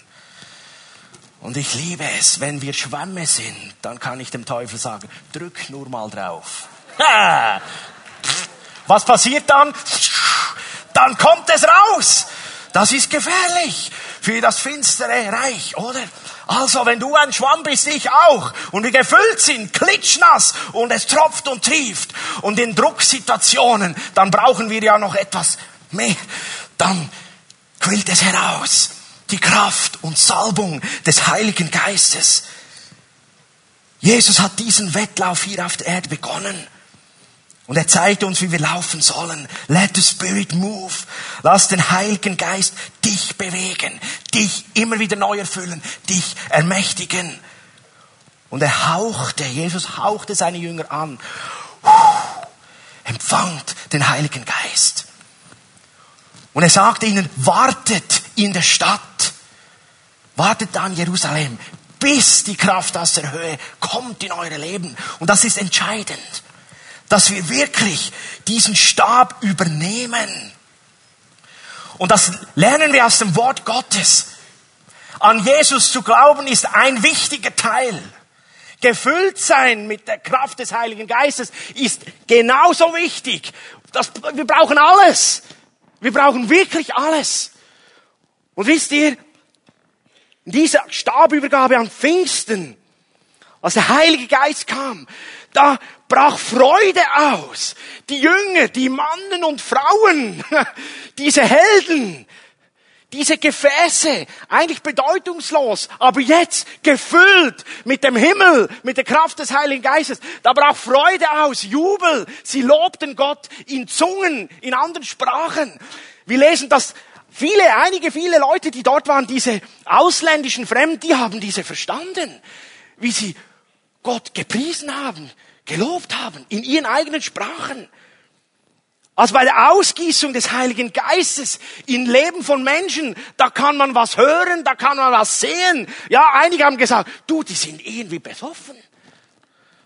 Und ich liebe es, wenn wir Schwämme sind, dann kann ich dem Teufel sagen, drück nur mal drauf. Was passiert dann? Dann kommt es raus. Das ist gefährlich für das finstere Reich, oder? Also, wenn du ein Schwamm bist, ich auch, und wir gefüllt sind, klitschnass, und es tropft und trieft, und in Drucksituationen, dann brauchen wir ja noch etwas mehr, dann quillt es heraus. Die Kraft und Salbung des Heiligen Geistes. Jesus hat diesen Wettlauf hier auf der Erde begonnen. Und er zeigt uns, wie wir laufen sollen. Let the Spirit move. Lass den Heiligen Geist dich bewegen, dich immer wieder neu erfüllen, dich ermächtigen. Und er hauchte, Jesus hauchte seine Jünger an. Empfangt den Heiligen Geist. Und er sagte ihnen, wartet in der Stadt. Wartet an Jerusalem, bis die Kraft aus der Höhe kommt in eure Leben. Und das ist entscheidend dass wir wirklich diesen Stab übernehmen. Und das lernen wir aus dem Wort Gottes. An Jesus zu glauben ist ein wichtiger Teil. Gefüllt sein mit der Kraft des Heiligen Geistes ist genauso wichtig. Das, wir brauchen alles. Wir brauchen wirklich alles. Und wisst ihr, in dieser Stabübergabe an Pfingsten, als der Heilige Geist kam, da brach Freude aus. Die Jünger, die Mannen und Frauen, *laughs* diese Helden, diese Gefäße, eigentlich bedeutungslos, aber jetzt gefüllt mit dem Himmel, mit der Kraft des Heiligen Geistes. Da brach Freude aus, Jubel. Sie lobten Gott in Zungen, in anderen Sprachen. Wir lesen, dass viele, einige, viele Leute, die dort waren, diese ausländischen Fremden, die haben diese verstanden, wie sie Gott gepriesen haben, gelobt haben, in ihren eigenen Sprachen. Also bei der Ausgießung des Heiligen Geistes in Leben von Menschen, da kann man was hören, da kann man was sehen. Ja, einige haben gesagt, du, die sind irgendwie besoffen.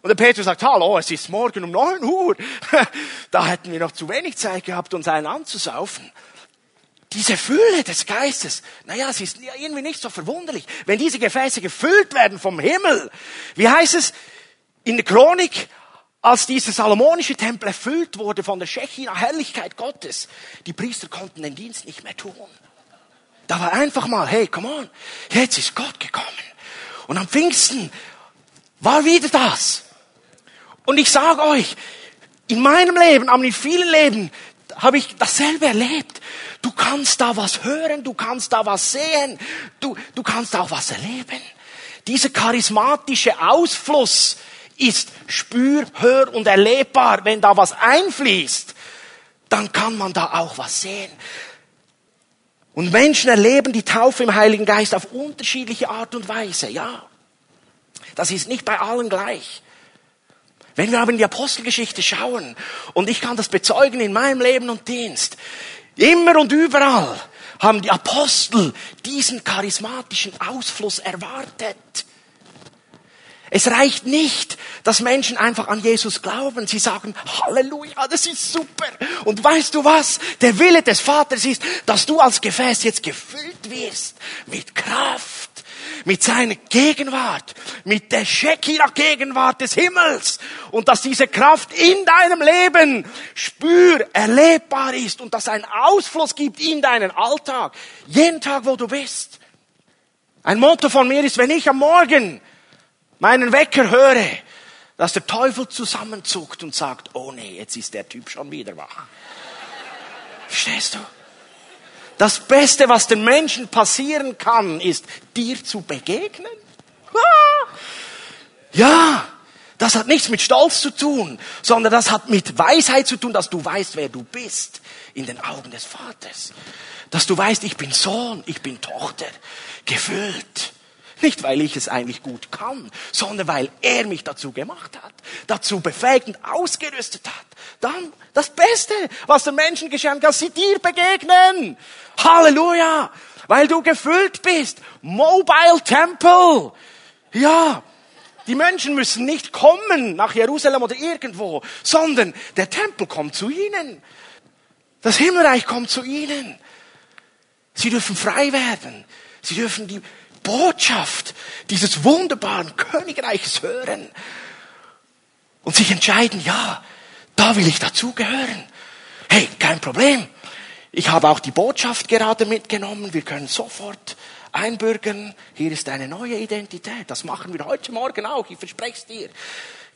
Und der Petrus sagt, hallo, es ist morgen um neun Uhr. *laughs* Da hätten wir noch zu wenig Zeit gehabt, uns einen anzusaufen. Diese Fülle des Geistes, naja, es ist irgendwie nicht so verwunderlich. Wenn diese Gefäße gefüllt werden vom Himmel, wie heißt es in der Chronik, als dieser salomonische Tempel erfüllt wurde von der Schechina Herrlichkeit Gottes, die Priester konnten den Dienst nicht mehr tun. Da war einfach mal, hey, come on, jetzt ist Gott gekommen. Und am Pfingsten war wieder das. Und ich sage euch, in meinem Leben, aber in vielen Leben, habe ich dasselbe erlebt. Du kannst da was hören, du kannst da was sehen, du, du kannst auch was erleben. Dieser charismatische Ausfluss ist spür-, hör- und erlebbar. Wenn da was einfließt, dann kann man da auch was sehen. Und Menschen erleben die Taufe im Heiligen Geist auf unterschiedliche Art und Weise, ja. Das ist nicht bei allen gleich. Wenn wir aber in die Apostelgeschichte schauen, und ich kann das bezeugen in meinem Leben und Dienst, immer und überall haben die Apostel diesen charismatischen Ausfluss erwartet. Es reicht nicht, dass Menschen einfach an Jesus glauben. Sie sagen, Halleluja, das ist super. Und weißt du was? Der Wille des Vaters ist, dass du als Gefäß jetzt gefüllt wirst mit Kraft, mit seiner Gegenwart, mit der Shekinah-Gegenwart des Himmels und dass diese Kraft in deinem Leben spür, erlebbar ist und dass ein Ausfluss gibt in deinen Alltag, jeden Tag, wo du bist. Ein Motto von mir ist, wenn ich am Morgen meinen Wecker höre, dass der Teufel zusammenzuckt und sagt, oh nee, jetzt ist der Typ schon wieder wach. Verstehst du? Das Beste, was den Menschen passieren kann, ist, dir zu begegnen. Ja, das hat nichts mit Stolz zu tun, sondern das hat mit Weisheit zu tun, dass du weißt, wer du bist in den Augen des Vaters. Dass du weißt, ich bin Sohn, ich bin Tochter, gefüllt nicht, weil ich es eigentlich gut kann, sondern weil er mich dazu gemacht hat, dazu befähigt und ausgerüstet hat. Dann das Beste, was den Menschen geschehen kann, sie dir begegnen. Halleluja! Weil du gefüllt bist. Mobile Temple. Ja. Die Menschen müssen nicht kommen nach Jerusalem oder irgendwo, sondern der Tempel kommt zu ihnen. Das Himmelreich kommt zu ihnen. Sie dürfen frei werden. Sie dürfen die Botschaft dieses wunderbaren Königreiches hören und sich entscheiden, ja, da will ich dazugehören. Hey, kein Problem. Ich habe auch die Botschaft gerade mitgenommen. Wir können sofort einbürgern. Hier ist eine neue Identität. Das machen wir heute Morgen auch. Ich verspreche es dir.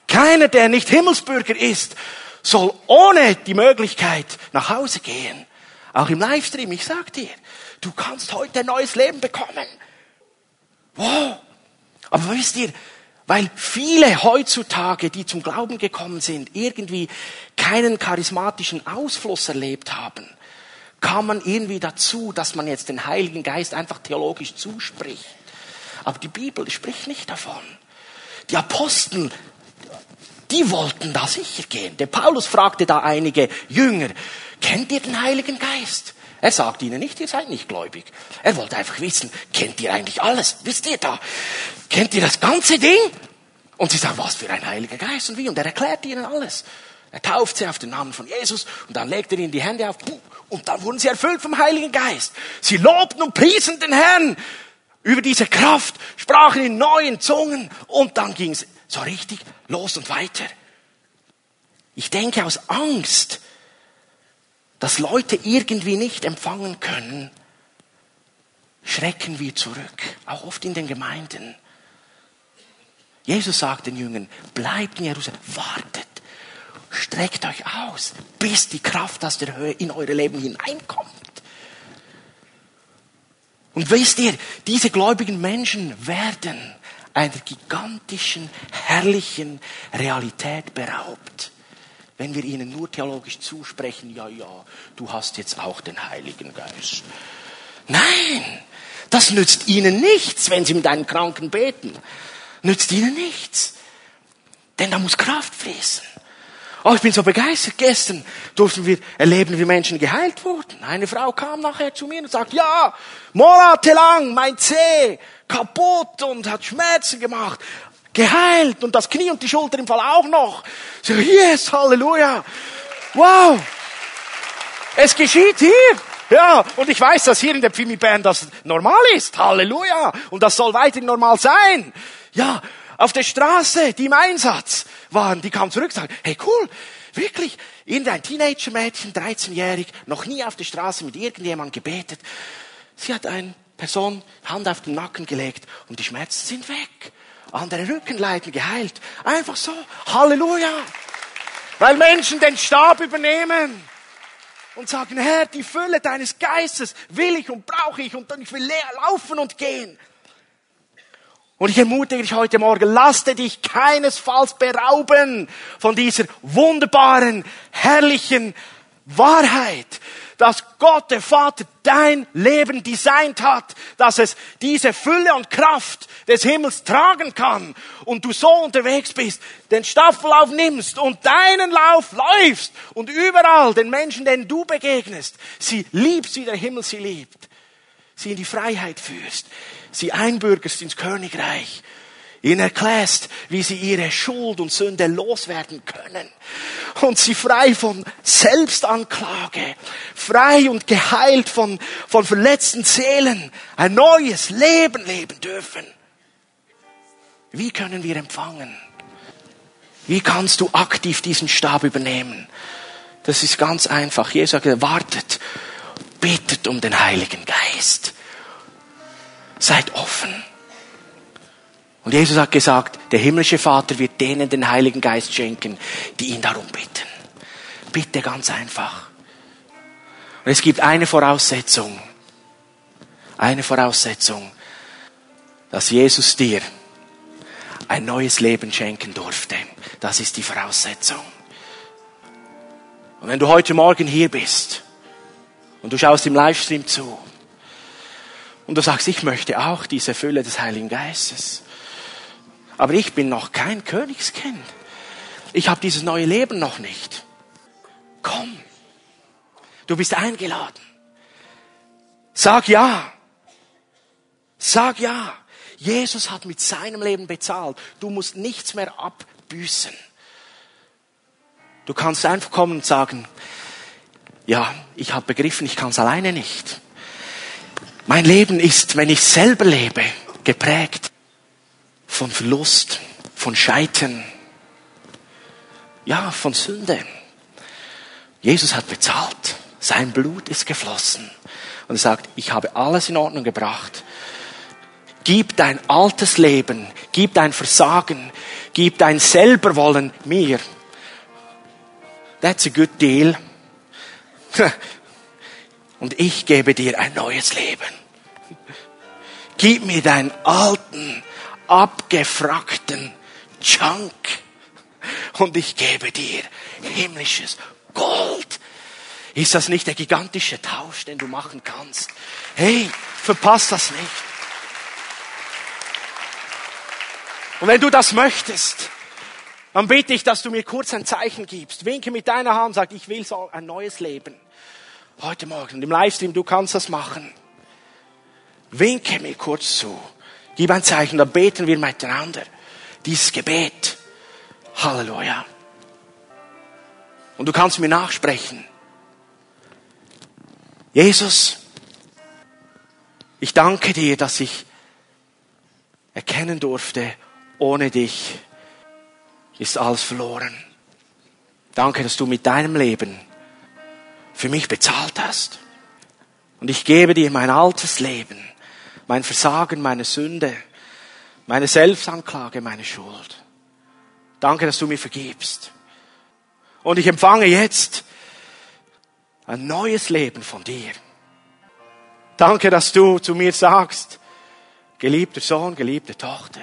Keiner, der nicht Himmelsbürger ist, soll ohne die Möglichkeit nach Hause gehen. Auch im Livestream, ich sag dir, du kannst heute ein neues Leben bekommen. Wow. Aber wisst ihr, weil viele heutzutage, die zum Glauben gekommen sind, irgendwie keinen charismatischen Ausfluss erlebt haben, kam man irgendwie dazu, dass man jetzt den Heiligen Geist einfach theologisch zuspricht. Aber die Bibel spricht nicht davon. Die Apostel, die wollten da sicher gehen. Der Paulus fragte da einige Jünger, kennt ihr den Heiligen Geist? Er sagt ihnen nicht, ihr seid nicht gläubig. Er wollte einfach wissen, kennt ihr eigentlich alles? Wisst ihr da? Kennt ihr das ganze Ding? Und sie sagen, was für ein Heiliger Geist und wie? Und er erklärt ihnen alles. Er tauft sie auf den Namen von Jesus und dann legt er ihnen die Hände auf und dann wurden sie erfüllt vom Heiligen Geist. Sie lobten und priesen den Herrn über diese Kraft, sprachen in neuen Zungen und dann ging es so richtig los und weiter. Ich denke aus Angst, dass Leute irgendwie nicht empfangen können, schrecken wir zurück, auch oft in den Gemeinden. Jesus sagt den Jüngern, bleibt in Jerusalem, wartet, streckt euch aus, bis die Kraft aus der Höhe in eure Leben hineinkommt. Und wisst ihr, diese gläubigen Menschen werden einer gigantischen, herrlichen Realität beraubt, wenn wir ihnen nur theologisch zusprechen, ja, ja, du hast jetzt auch den Heiligen Geist. Nein, das nützt ihnen nichts, wenn sie mit einem Kranken beten. Nützt ihnen nichts. Denn da muss Kraft fließen. Oh, ich bin so begeistert. Gestern durften wir erleben, wie Menschen geheilt wurden. Eine Frau kam nachher zu mir und sagt, ja, monatelang mein Zeh kaputt und hat Schmerzen gemacht. Geheilt und das Knie und die Schulter im Fall auch noch. Sage, yes, Halleluja. Wow. Es geschieht hier. Ja, und ich weiß, dass hier in der Pfimi-Band das normal ist. Halleluja. Und das soll weiterhin normal sein. Ja, auf der Straße, die im Einsatz waren, die kamen zurück und sagten, hey cool, wirklich, irgendein Teenager-Mädchen, 13-jährig, noch nie auf der Straße mit irgendjemandem gebetet. Sie hat eine Person Hand auf den Nacken gelegt und die Schmerzen sind weg. Andere Rückenleiden geheilt. Einfach so. Halleluja. Weil Menschen den Stab übernehmen und sagen, Herr, die Fülle deines Geistes will ich und brauche ich und dann ich will leer laufen und gehen. Und ich ermutige dich heute Morgen, lasse dich keinesfalls berauben von dieser wunderbaren, herrlichen Wahrheit, dass Gott, der Vater, dein Leben designt hat, dass es diese Fülle und Kraft des Himmels tragen kann und du so unterwegs bist, den Staffellauf nimmst und deinen Lauf läufst und überall den Menschen, denen du begegnest, sie liebst, wie der Himmel sie liebt, sie in die Freiheit führst, sie einbürgerst ins Königreich, ihnen erklärst, wie sie ihre Schuld und Sünde loswerden können und sie frei von Selbstanklage, frei und geheilt von, von verletzten Seelen ein neues Leben leben dürfen. Wie können wir empfangen? Wie kannst du aktiv diesen Stab übernehmen? Das ist ganz einfach. Jesus gesagt, wartet, bittet um den Heiligen Geist. Seid offen. Und Jesus hat gesagt, der himmlische Vater wird denen den Heiligen Geist schenken, die ihn darum bitten. Bitte ganz einfach. Und es gibt eine Voraussetzung. Eine Voraussetzung, dass Jesus dir ein neues Leben schenken durfte. Das ist die Voraussetzung. Und wenn du heute Morgen hier bist und du schaust im Livestream zu und du sagst, ich möchte auch diese Fülle des Heiligen Geistes. Aber ich bin noch kein Königskind. Ich habe dieses neue Leben noch nicht. Komm. Du bist eingeladen. Sag ja. Sag ja. Jesus hat mit seinem Leben bezahlt. Du musst nichts mehr abbüßen. Du kannst einfach kommen und sagen, ja, ich habe begriffen, ich kann es alleine nicht. Mein Leben ist, wenn ich selber lebe, geprägt von Verlust, von Scheitern, ja, von Sünde. Jesus hat bezahlt. Sein Blut ist geflossen. Und er sagt, ich habe alles in Ordnung gebracht. Gib dein altes Leben, gib dein Versagen, gib dein Selberwollen mir. That's a good deal. *laughs* Und ich gebe dir ein neues Leben. Gib mir deinen alten, abgefragten Junk und ich gebe dir himmlisches Gold. Ist das nicht der gigantische Tausch, den du machen kannst? Hey, verpasst das nicht. Und wenn du das möchtest, dann bitte ich, dass du mir kurz ein Zeichen gibst. Winke mit deiner Hand, sag, ich will so ein neues Leben. Heute Morgen im Livestream, du kannst das machen. Winke mir kurz zu. Gib ein Zeichen, dann beten wir miteinander. Dieses Gebet. Halleluja. Und du kannst mir nachsprechen. Jesus, ich danke dir, dass ich erkennen durfte, ohne dich ist alles verloren. Danke, dass du mit deinem Leben für mich bezahlt hast. Und ich gebe dir mein altes Leben, mein Versagen, meine Sünde, meine Selbstanklage, meine Schuld. Danke, dass du mir vergibst. Und ich empfange jetzt ein neues Leben von dir. Danke, dass du zu mir sagst, geliebter Sohn, geliebte Tochter.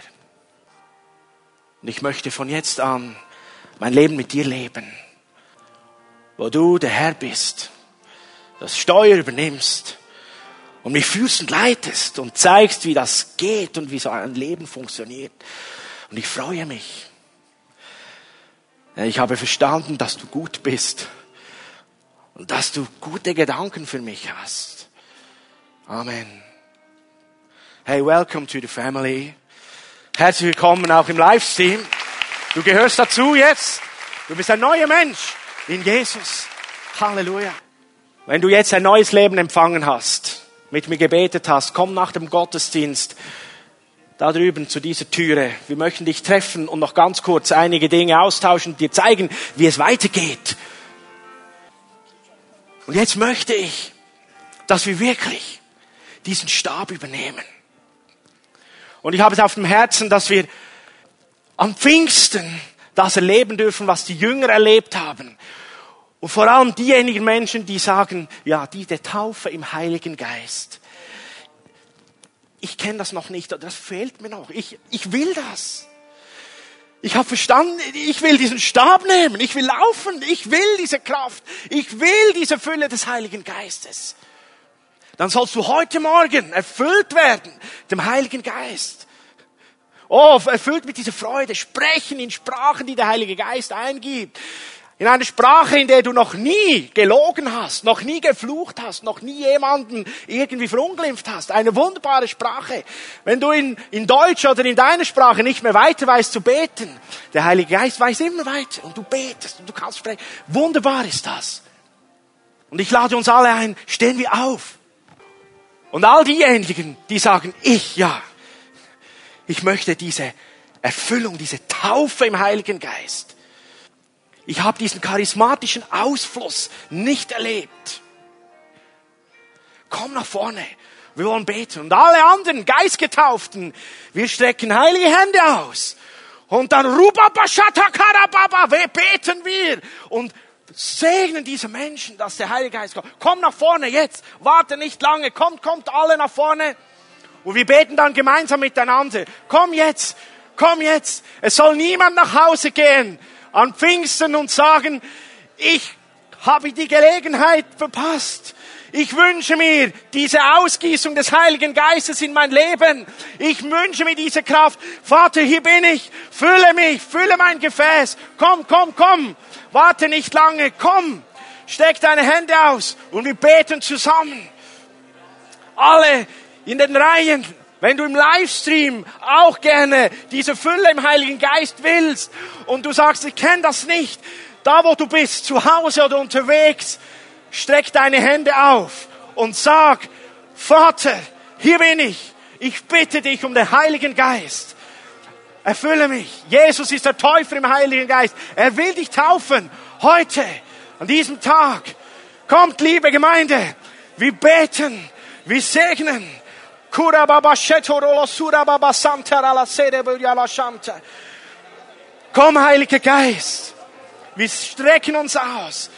Und ich möchte von jetzt an mein Leben mit dir leben, wo du der Herr bist, das Steuer übernimmst und mich und leitest und zeigst, wie das geht und wie so ein Leben funktioniert. Und ich freue mich. Ich habe verstanden, dass du gut bist und dass du gute Gedanken für mich hast. Amen. Hey, welcome to the family. Herzlich willkommen auch im Livestream. Du gehörst dazu jetzt. Du bist ein neuer Mensch in Jesus. Halleluja. Wenn du jetzt ein neues Leben empfangen hast, mit mir gebetet hast, komm nach dem Gottesdienst da drüben zu dieser Türe. Wir möchten dich treffen und noch ganz kurz einige Dinge austauschen, dir zeigen, wie es weitergeht. Und jetzt möchte ich, dass wir wirklich diesen Stab übernehmen. Und ich habe es auf dem Herzen, dass wir am Pfingsten das erleben dürfen, was die Jünger erlebt haben. Und vor allem diejenigen Menschen, die sagen, ja, diese Taufe im Heiligen Geist. Ich kenne das noch nicht, das fehlt mir noch. Ich, ich will das. Ich habe verstanden, ich will diesen Stab nehmen, ich will laufen, ich will diese Kraft, ich will diese Fülle des Heiligen Geistes. Dann sollst du heute Morgen erfüllt werden, dem Heiligen Geist. Oh, erfüllt mit dieser Freude, sprechen in Sprachen, die der Heilige Geist eingibt. In einer Sprache, in der du noch nie gelogen hast, noch nie geflucht hast, noch nie jemanden irgendwie verunglimpft hast. Eine wunderbare Sprache. Wenn du in, in Deutsch oder in deiner Sprache nicht mehr weiter weißt zu beten, der Heilige Geist weiß immer weiter und du betest und du kannst sprechen. Wunderbar ist das. Und ich lade uns alle ein, stehen wir auf. Und all diejenigen, die sagen, ich ja, ich möchte diese Erfüllung, diese Taufe im Heiligen Geist ich habe diesen charismatischen Ausfluss nicht erlebt. Komm nach vorne. Wir wollen beten. Und alle anderen Geistgetauften, wir strecken heilige Hände aus. Und dann Rubabashatakarababa, beten wir und segnen diese Menschen, dass der Heilige Geist kommt. Komm nach vorne jetzt. Warte nicht lange. Kommt, kommt alle nach vorne. Und wir beten dann gemeinsam miteinander. Komm jetzt. Komm jetzt. Es soll niemand nach Hause gehen an Pfingsten und sagen, ich habe die Gelegenheit verpasst. Ich wünsche mir diese Ausgießung des Heiligen Geistes in mein Leben. Ich wünsche mir diese Kraft. Vater, hier bin ich. Fülle mich, fülle mein Gefäß. Komm, komm, komm. Warte nicht lange. Komm. Steck deine Hände aus und wir beten zusammen. Alle in den Reihen wenn du im Livestream auch gerne diese Fülle im Heiligen Geist willst und du sagst, ich kenne das nicht, da wo du bist, zu Hause oder unterwegs, streck deine Hände auf und sag, Vater, hier bin ich. Ich bitte dich um den Heiligen Geist. Erfülle mich. Jesus ist der Täufer im Heiligen Geist. Er will dich taufen. Heute, an diesem Tag. Kommt, liebe Gemeinde. Wir beten. Wir segnen. Komm, Heiliger Geist. Wir strecken uns aus.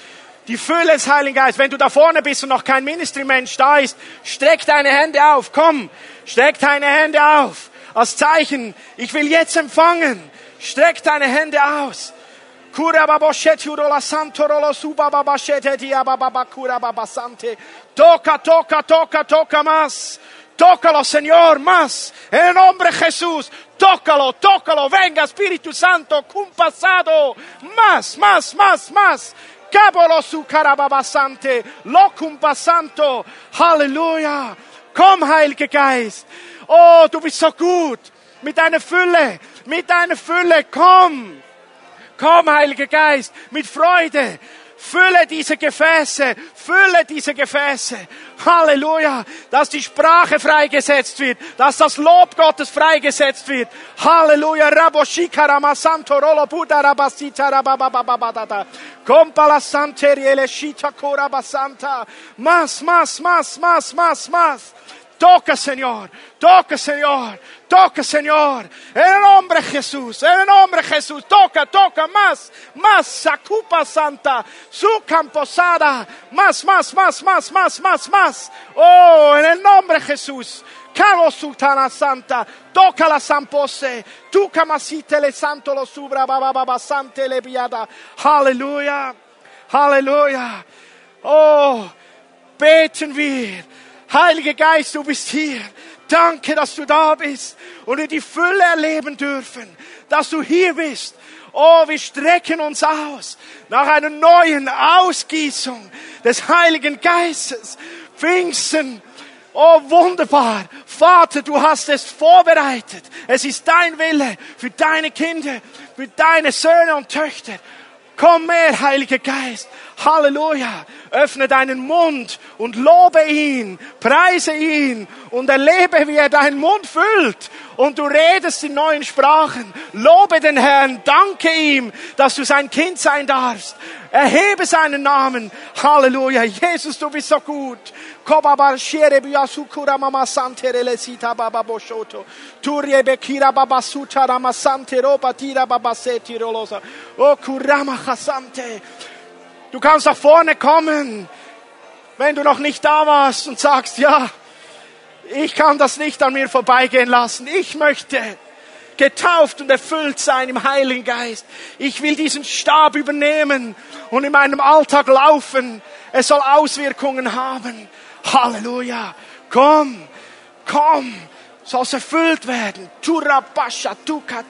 Die Fülle des Heiligen Geistes. Wenn du da vorne bist und noch kein Ministry-Mensch da ist, streck deine Hände auf. Komm, streck deine Hände auf. Als Zeichen, ich will jetzt empfangen. Streck deine Hände aus. Kura baboshet urola santo rolo Tócalo, Señor, más. En el nombre de Jesús. Tócalo, tócalo. Venga, Espíritu Santo, compasado. Más, más, más, más. Cabolo su carababasante. Locum santo. Halleluja. Komm, Heiliger Geist. Oh, du bist so gut. Mit deiner Fülle. Mit deiner Fülle. Komm. Komm, Heiliger Geist. Mit Freude. Fülle diese Gefäße, fülle diese Gefäße. Halleluja, dass die Sprache freigesetzt wird, dass das Lob Gottes freigesetzt wird. Halleluja, Raboshikara Santo Rolo Buddha Rabasita Rabababababada. Compala Santeriele Shita Korabasanta. Mas, mas, mas, mas, mas, mas. Toca, Señor. Toca, Señor. Toca, Señor. En el nombre Jesús. En el nombre Jesús. Toca, toca. Más, más. Sacupa Santa. Su camposada. Más, más, más, más, más, más, más. Oh, en el nombre Jesús. Caro Sultana Santa, toca la Sampose, tu camasite le santo lo subra, baba baba sante le viada. Halleluja, Halleluja. Oh, beten wir. Heiliger Geist, du bist hier. Danke, dass du da bist und wir die Fülle erleben dürfen, dass du hier bist. Oh, wir strecken uns aus nach einer neuen Ausgießung des Heiligen Geistes. Pfingsten Oh, wunderbar. Vater, du hast es vorbereitet. Es ist dein Wille für deine Kinder, für deine Söhne und Töchter. Komm mehr, Heiliger Geist. Halleluja. Öffne deinen Mund und lobe ihn, preise ihn und erlebe, wie er deinen Mund füllt. Und du redest in neuen Sprachen. Lobe den Herrn, danke ihm, dass du sein Kind sein darfst. Erhebe seinen Namen. Halleluja. Jesus, du bist so gut. Kobabar shere biasukura mama sante relesita baba boshoto. Turie bekira baba suta rama sante roba tira baba seti rolosa. O kurama chasante. Du kannst nach vorne kommen, wenn du noch nicht da warst und sagst, ja, ich kann das nicht an mir vorbeigehen lassen. Ich möchte getauft und erfüllt sein im Heiligen Geist. Ich will diesen Stab übernehmen und in meinem Alltag laufen. Es soll Auswirkungen haben. Halleluja. Komm, komm, soll erfüllt werden. Turabasha, tukat